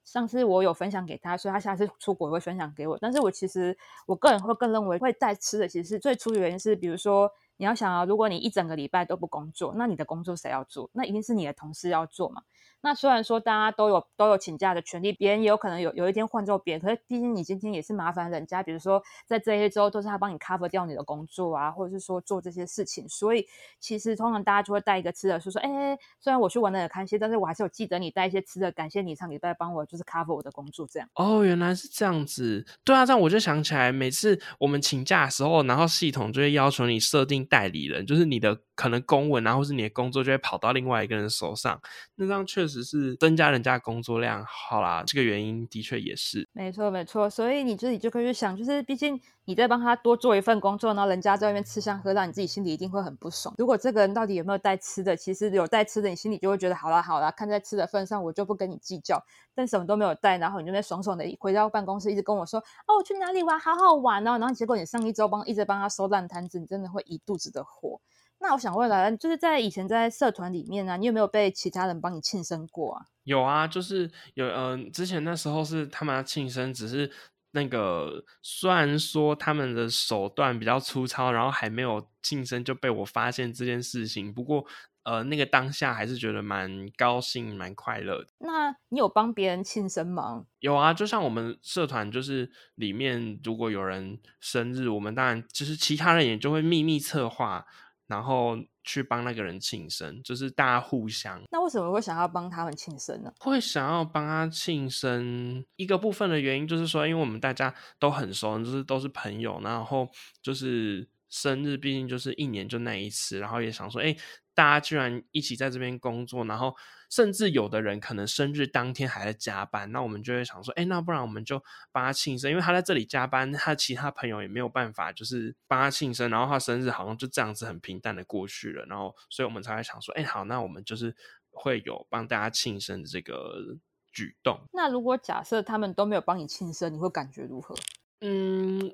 上次我有分享给他，所以他下次出国会分享给我。但是我其实我个人会更认为会带吃的，其实是最初的原因是，比如说你要想啊，如果你一整个礼拜都不工作，那你的工作谁要做？那一定是你的同事要做嘛。那虽然说大家都有都有请假的权利，别人也有可能有有一天换做别人，可是毕竟你今天也是麻烦人家，比如说在这些周都是他帮你 cover 掉你的工作啊，或者是说做这些事情，所以其实通常大家就会带一个吃的，说说，哎，虽然我去玩的很开心，但是我还是有记得你带一些吃的，感谢你上礼拜帮我就是 cover 我的工作这样。哦，原来是这样子，对啊，这样我就想起来，每次我们请假的时候，然后系统就会要求你设定代理人，就是你的可能公文啊，或是你的工作就会跑到另外一个人手上，那这样确实只是增加。人家工作量好啦，这个原因的确也是没错没错，所以你自己就可以去想，就是毕竟你在帮他多做一份工作，然后人家在外面吃香喝辣，你自己心里一定会很不爽。如果这个人到底有没有带吃的，其实有带吃的，你心里就会觉得好啦好啦，看在吃的份上，我就不跟你计较。但什么都没有带，然后你就边爽爽的回到办公室，一直跟我说哦，我去哪里玩，好好玩哦。然后结果你上一周帮一直帮他收烂摊子，你真的会一肚子的火。那我想问了，就是在以前在社团里面呢，你有没有被其他人帮你庆生过啊？有啊，就是有，嗯，之前那时候是他们要庆生，只是那个虽然说他们的手段比较粗糙，然后还没有庆生就被我发现这件事情。不过，呃，那个当下还是觉得蛮高兴、蛮快乐的。那你有帮别人庆生吗？有啊，就像我们社团，就是里面如果有人生日，我们当然就是其他人也就会秘密策划。然后去帮那个人庆生，就是大家互相。那为什么会想要帮他们庆生呢？会想要帮他庆生，一个部分的原因就是说，因为我们大家都很熟，就是都是朋友，然后就是生日，毕竟就是一年就那一次，然后也想说，哎。大家居然一起在这边工作，然后甚至有的人可能生日当天还在加班，那我们就会想说，哎，那不然我们就帮他庆生，因为他在这里加班，他其他朋友也没有办法，就是帮他庆生，然后他生日好像就这样子很平淡的过去了，然后所以我们才会想说，哎，好，那我们就是会有帮大家庆生的这个举动。那如果假设他们都没有帮你庆生，你会感觉如何？嗯。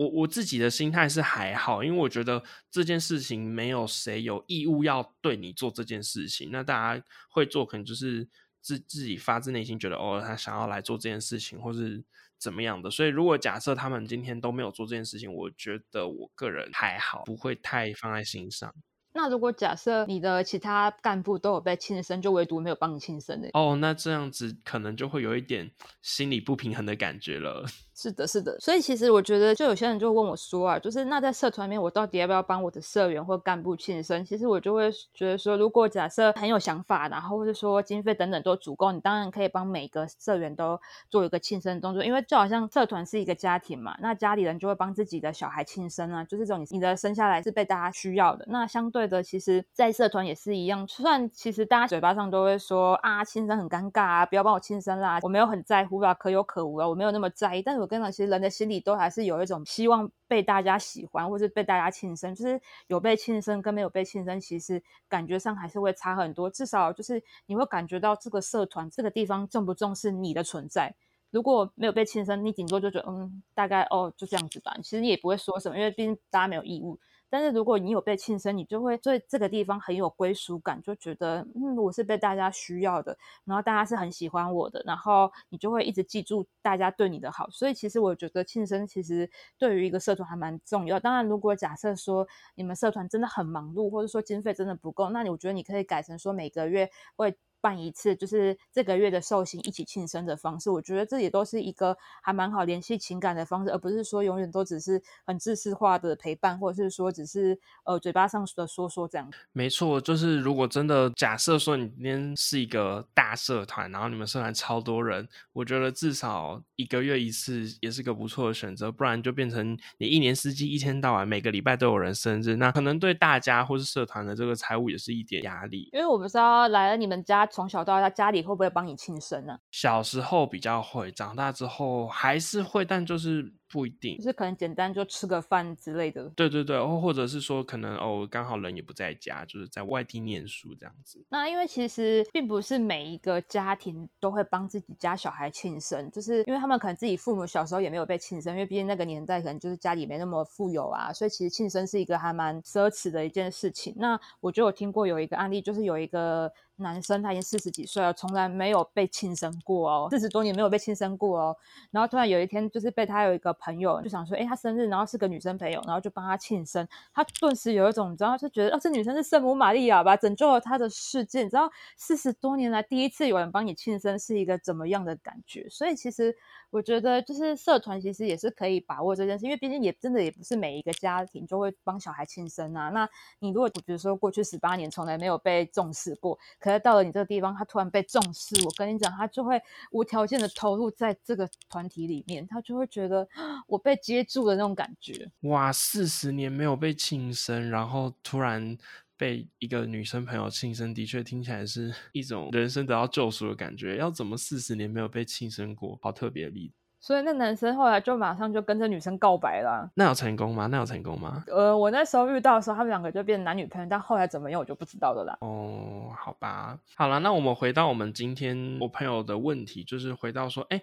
我我自己的心态是还好，因为我觉得这件事情没有谁有义务要对你做这件事情。那大家会做，可能就是自自己发自内心觉得，哦，他想要来做这件事情，或是怎么样的。所以，如果假设他们今天都没有做这件事情，我觉得我个人还好，不会太放在心上。那如果假设你的其他干部都有被亲生，就唯独没有帮你庆生的？哦，那这样子可能就会有一点心理不平衡的感觉了。是的，是的，所以其实我觉得，就有些人就问我说啊，就是那在社团里面，我到底要不要帮我的社员或干部庆生？其实我就会觉得说，如果假设很有想法，然后或者说经费等等都足够，你当然可以帮每个社员都做一个庆生动作，因为就好像社团是一个家庭嘛，那家里人就会帮自己的小孩庆生啊，就是这种你的生下来是被大家需要的。那相对的，其实在社团也是一样，虽然其实大家嘴巴上都会说啊，庆生很尴尬啊，不要帮我庆生啦，我没有很在乎啦，可有可无啊，我没有那么在意，但是我。跟了，其实人的心里都还是有一种希望被大家喜欢，或是被大家庆生。就是有被庆生跟没有被庆生，其实感觉上还是会差很多。至少就是你会感觉到这个社团这个地方重不重视你的存在。如果没有被庆生，你顶多就觉得嗯，大概哦就这样子吧。其实你也不会说什么，因为毕竟大家没有义务。但是如果你有被庆生，你就会对这个地方很有归属感，就觉得嗯，我是被大家需要的，然后大家是很喜欢我的，然后你就会一直记住大家对你的好。所以其实我觉得庆生其实对于一个社团还蛮重要。当然，如果假设说你们社团真的很忙碌，或者说经费真的不够，那你我觉得你可以改成说每个月会。办一次就是这个月的寿星一起庆生的方式，我觉得这也都是一个还蛮好联系情感的方式，而不是说永远都只是很自私化的陪伴，或者是说只是呃嘴巴上的说说这样。没错，就是如果真的假设说你今天是一个大社团，然后你们社团超多人，我觉得至少一个月一次也是个不错的选择，不然就变成你一年四季一天到晚每个礼拜都有人生日，那可能对大家或是社团的这个财务也是一点压力。因为我不知道来了你们家。从小到大，家里会不会帮你庆生呢？小时候比较会，长大之后还是会，但就是。不一定，就是可能简单就吃个饭之类的。对对对，或或者是说可能哦，刚好人也不在家，就是在外地念书这样子。那因为其实并不是每一个家庭都会帮自己家小孩庆生，就是因为他们可能自己父母小时候也没有被庆生，因为毕竟那个年代可能就是家里没那么富有啊，所以其实庆生是一个还蛮奢侈的一件事情。那我就有听过有一个案例，就是有一个男生他已经四十几岁了，从来没有被庆生过哦，四十多年没有被庆生过哦，然后突然有一天就是被他有一个。朋友就想说，哎，她生日，然后是个女生朋友，然后就帮她庆生。她顿时有一种，你知道，就觉得，哦，这女生是圣母玛利亚吧，拯救了她的世界。你知道，四十多年来第一次有人帮你庆生，是一个怎么样的感觉？所以其实。我觉得就是社团其实也是可以把握这件事，因为毕竟也真的也不是每一个家庭就会帮小孩庆生啊。那你如果比如说过去十八年从来没有被重视过，可是到了你这个地方，他突然被重视，我跟你讲，他就会无条件的投入在这个团体里面，他就会觉得我被接住的那种感觉。哇，四十年没有被庆生，然后突然。被一个女生朋友庆生，的确听起来是一种人生得到救赎的感觉。要怎么四十年没有被庆生过？好特别的例子。所以那男生后来就马上就跟这女生告白了。那有成功吗？那有成功吗？呃，我那时候遇到的时候，他们两个就变男女朋友，但后来怎么样我就不知道了啦。哦，好吧，好了，那我们回到我们今天我朋友的问题，就是回到说，哎。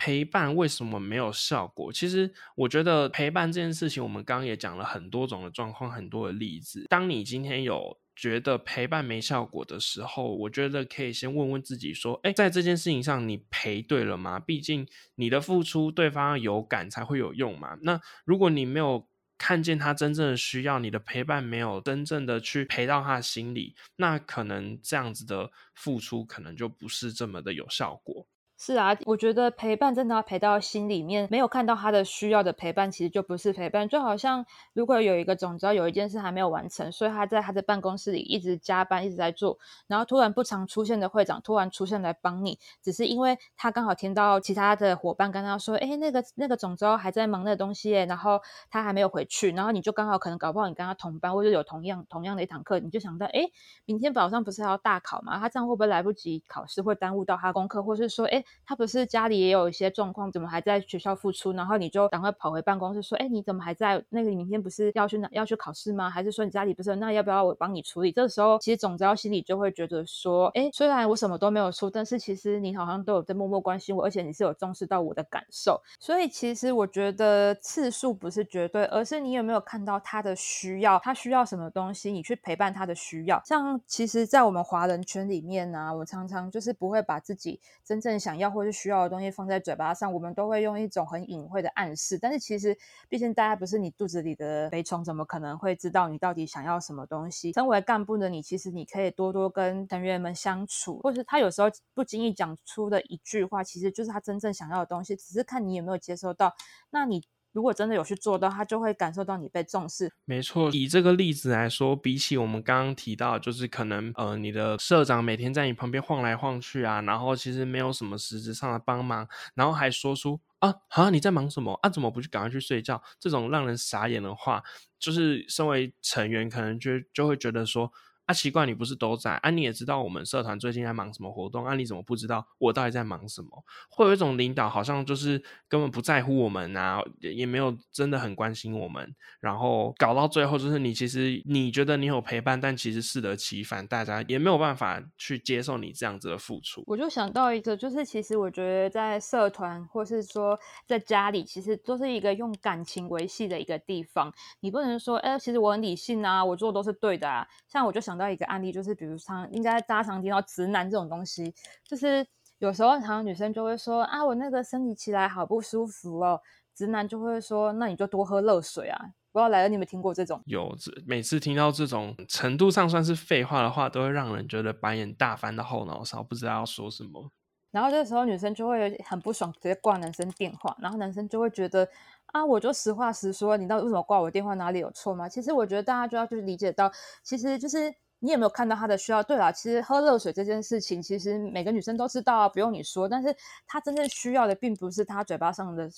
陪伴为什么没有效果？其实我觉得陪伴这件事情，我们刚刚也讲了很多种的状况，很多的例子。当你今天有觉得陪伴没效果的时候，我觉得可以先问问自己说：，哎，在这件事情上你陪对了吗？毕竟你的付出对方有感才会有用嘛。那如果你没有看见他真正的需要，你的陪伴没有真正的去陪到他心里，那可能这样子的付出可能就不是这么的有效果。是啊，我觉得陪伴真的要陪到心里面，没有看到他的需要的陪伴，其实就不是陪伴。就好像如果有一个总招有一件事还没有完成，所以他在他的办公室里一直加班，一直在做，然后突然不常出现的会长突然出现来帮你，只是因为他刚好听到其他的伙伴跟他说，哎，那个那个总招还在忙那个东西，然后他还没有回去，然后你就刚好可能搞不好你跟他同班，或者有同样同样的一堂课，你就想到，哎，明天早上不是还要大考吗？他这样会不会来不及考试，会耽误到他功课，或是说，哎。他不是家里也有一些状况，怎么还在学校付出？然后你就赶快跑回办公室说：“哎，你怎么还在？那个明天不是要去哪要去考试吗？还是说你家里不是？那要不要我帮你处理？”这时候，其实总之要心里就会觉得说：“哎，虽然我什么都没有出，但是其实你好像都有在默默关心我，而且你是有重视到我的感受。所以其实我觉得次数不是绝对，而是你有没有看到他的需要，他需要什么东西，你去陪伴他的需要。像其实，在我们华人圈里面呢，我常常就是不会把自己真正想要。或是需要的东西放在嘴巴上，我们都会用一种很隐晦的暗示。但是其实，毕竟大家不是你肚子里的蛔虫，怎么可能会知道你到底想要什么东西？身为干部的你，其实你可以多多跟成员们相处，或是他有时候不经意讲出的一句话，其实就是他真正想要的东西，只是看你有没有接收到。那你。如果真的有去做到，他就会感受到你被重视。没错，以这个例子来说，比起我们刚刚提到，就是可能呃，你的社长每天在你旁边晃来晃去啊，然后其实没有什么实质上的帮忙，然后还说出啊啊你在忙什么啊，怎么不去赶快去睡觉？这种让人傻眼的话，就是身为成员可能就就会觉得说。啊，奇怪，你不是都在啊？你也知道我们社团最近在忙什么活动啊？你怎么不知道我到底在忙什么？会有一种领导好像就是根本不在乎我们啊，也没有真的很关心我们，然后搞到最后就是你其实你觉得你有陪伴，但其实适得其反，大家也没有办法去接受你这样子的付出。我就想到一个，就是其实我觉得在社团或是说在家里，其实都是一个用感情维系的一个地方。你不能说，哎，其实我很理性啊，我做的都是对的啊。像我就想到一个案例，就是比如常应该大家常听到直男这种东西，就是有时候常常女生就会说啊，我那个生理期来好不舒服哦，直男就会说，那你就多喝热水啊。不知道来了，你有没有听过这种？有，每次听到这种程度上算是废话的话，都会让人觉得白眼大翻到后脑勺，不知道要说什么。然后这时候女生就会很不爽，直接挂男生电话。然后男生就会觉得啊，我就实话实说，你到底为什么挂我电话？哪里有错吗？其实我觉得大家就要去理解到，其实就是你有没有看到他的需要？对啦，其实喝热水这件事情，其实每个女生都知道啊，不用你说。但是她真正需要的，并不是她嘴巴上的。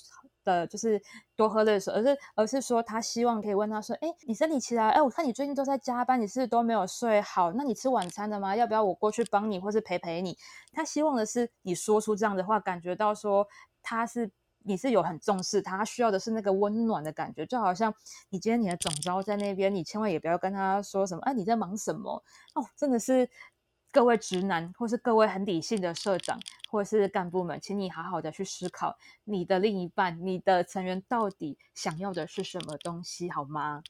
的就是多喝热水，而是而是说他希望可以问他说：“哎，你生理期来？哎，我看你最近都在加班，你是都没有睡好？那你吃晚餐了吗？要不要我过去帮你，或是陪陪你？”他希望的是你说出这样的话，感觉到说他是你是有很重视他，需要的是那个温暖的感觉，就好像你今天你的总招在那边，你千万也不要跟他说什么：“哎，你在忙什么？”哦，真的是。各位直男，或是各位很理性的社长，或是干部们，请你好好的去思考，你的另一半、你的成员到底想要的是什么东西，好吗？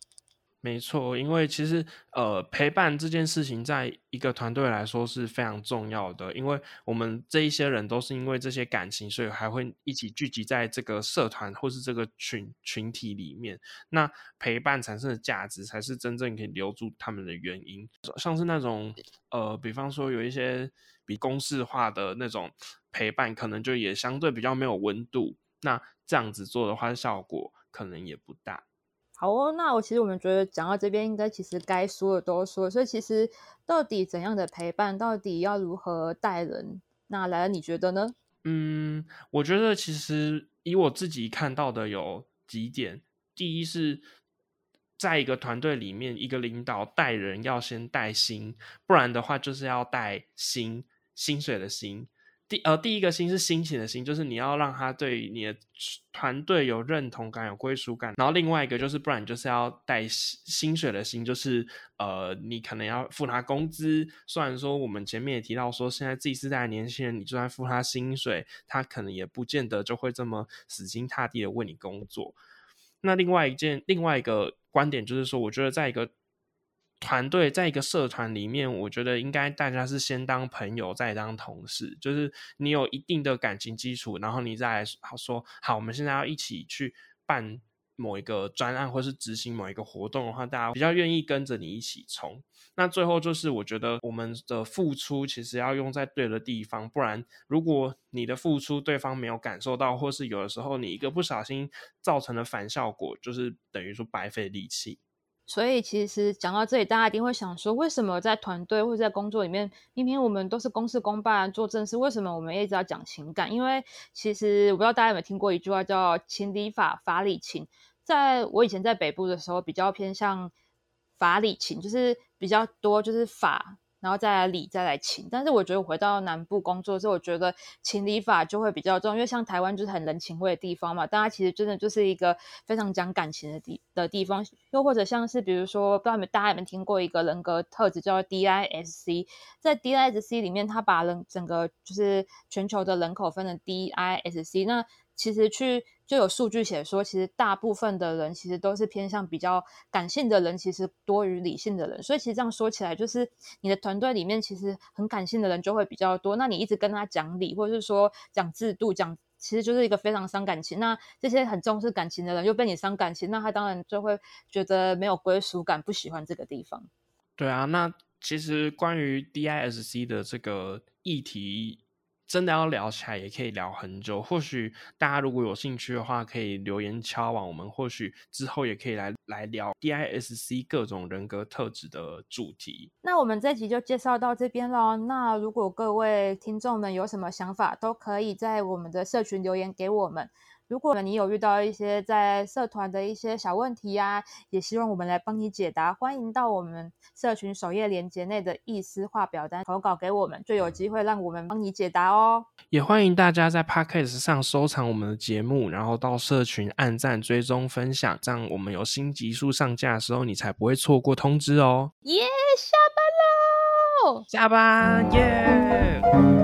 没错，因为其实呃，陪伴这件事情，在一个团队来说是非常重要的。因为我们这一些人都是因为这些感情，所以还会一起聚集在这个社团或是这个群群体里面。那陪伴产生的价值，才是真正可以留住他们的原因。像是那种呃，比方说有一些比公式化的那种陪伴，可能就也相对比较没有温度。那这样子做的话，效果可能也不大。好哦，那我其实我们觉得讲到这边，应该其实该说的都说，所以其实到底怎样的陪伴，到底要如何带人，那来了你觉得呢？嗯，我觉得其实以我自己看到的有几点，第一是在一个团队里面，一个领导带人要先带心，不然的话就是要带薪，薪水的薪。第呃，第一个心是心情的心，就是你要让他对你的团队有认同感、有归属感。然后另外一个就是，不然就是要带薪水的心，就是呃，你可能要付他工资。虽然说我们前面也提到说，现在 Z 世代的年轻人，你就算付他薪水，他可能也不见得就会这么死心塌地的为你工作。那另外一件，另外一个观点就是说，我觉得在一个团队在一个社团里面，我觉得应该大家是先当朋友，再当同事。就是你有一定的感情基础，然后你再来说好，我们现在要一起去办某一个专案，或是执行某一个活动的话，大家比较愿意跟着你一起冲。那最后就是，我觉得我们的付出其实要用在对的地方，不然如果你的付出对方没有感受到，或是有的时候你一个不小心造成了反效果，就是等于说白费力气。所以其实讲到这里，大家一定会想说，为什么在团队或者在工作里面，明明我们都是公事公办做正事，为什么我们一直要讲情感？因为其实我不知道大家有没有听过一句话叫“情理法，法理情”。在我以前在北部的时候，比较偏向法理情，就是比较多就是法。然后再来理，再来情。但是我觉得回到南部工作之后，我觉得情理法就会比较重，因为像台湾就是很人情味的地方嘛，大家其实真的就是一个非常讲感情的地的地方。又或者像是比如说，不知道你们大家有没有听过一个人格特质叫 DISC，在 DISC 里面，它把人整个就是全球的人口分成 DISC，那其实去。就有数据写说，其实大部分的人其实都是偏向比较感性的人，其实多于理性的人。所以其实这样说起来，就是你的团队里面其实很感性的人就会比较多。那你一直跟他讲理，或者是说讲制度，讲其实就是一个非常伤感情。那这些很重视感情的人又被你伤感情，那他当然就会觉得没有归属感，不喜欢这个地方。对啊，那其实关于 DISC 的这个议题。真的要聊起来，也可以聊很久。或许大家如果有兴趣的话，可以留言敲往我们。或许之后也可以来来聊 DISC 各种人格特质的主题。那我们这集就介绍到这边喽。那如果各位听众们有什么想法，都可以在我们的社群留言给我们。如果你有遇到一些在社团的一些小问题呀，也希望我们来帮你解答。欢迎到我们社群首页链接内的意思化表单投稿给我们，就有机会让我们帮你解答哦。也欢迎大家在 Podcast 上收藏我们的节目，然后到社群按赞、追踪、分享，这样我们有新集数上架的时候，你才不会错过通知哦。耶，下班喽！下班耶。